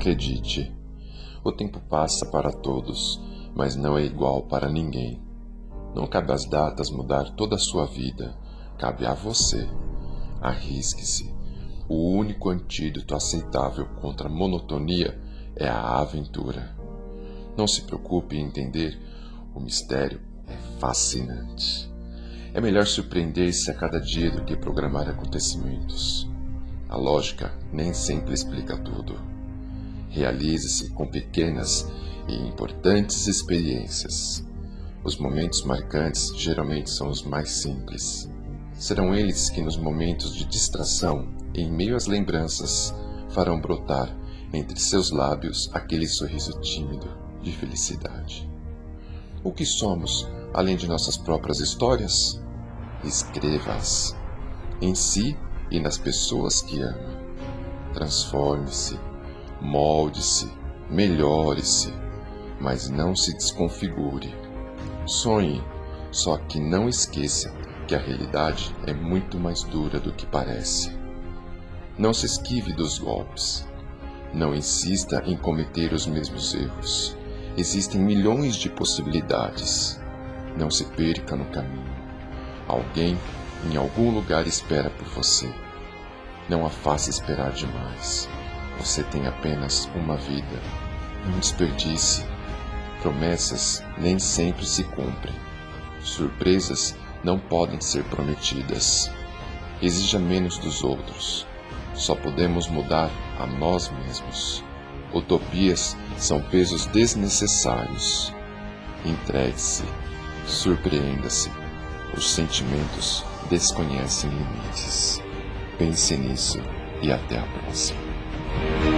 Acredite, o tempo passa para todos, mas não é igual para ninguém. Não cabe às datas mudar toda a sua vida, cabe a você. Arrisque-se. O único antídoto aceitável contra a monotonia é a aventura. Não se preocupe em entender, o mistério é fascinante. É melhor surpreender-se a cada dia do que programar acontecimentos. A lógica nem sempre explica tudo. Realize-se com pequenas e importantes experiências. Os momentos marcantes geralmente são os mais simples. Serão eles que, nos momentos de distração, em meio às lembranças, farão brotar entre seus lábios aquele sorriso tímido de felicidade. O que somos, além de nossas próprias histórias? Escreva-as em si e nas pessoas que ama. Transforme-se, molde-se, melhore-se, mas não se desconfigure. Sonhe, só que não esqueça que a realidade é muito mais dura do que parece. Não se esquive dos golpes. Não insista em cometer os mesmos erros. Existem milhões de possibilidades. Não se perca no caminho. Alguém em algum lugar espera por você. Não a faça esperar demais. Você tem apenas uma vida. Não desperdice. Promessas nem sempre se cumprem. Surpresas não podem ser prometidas. Exija menos dos outros. Só podemos mudar a nós mesmos. Utopias são pesos desnecessários. Entregue-se, surpreenda-se. Os sentimentos desconhecem limites. Pense nisso e até a próxima. Bye.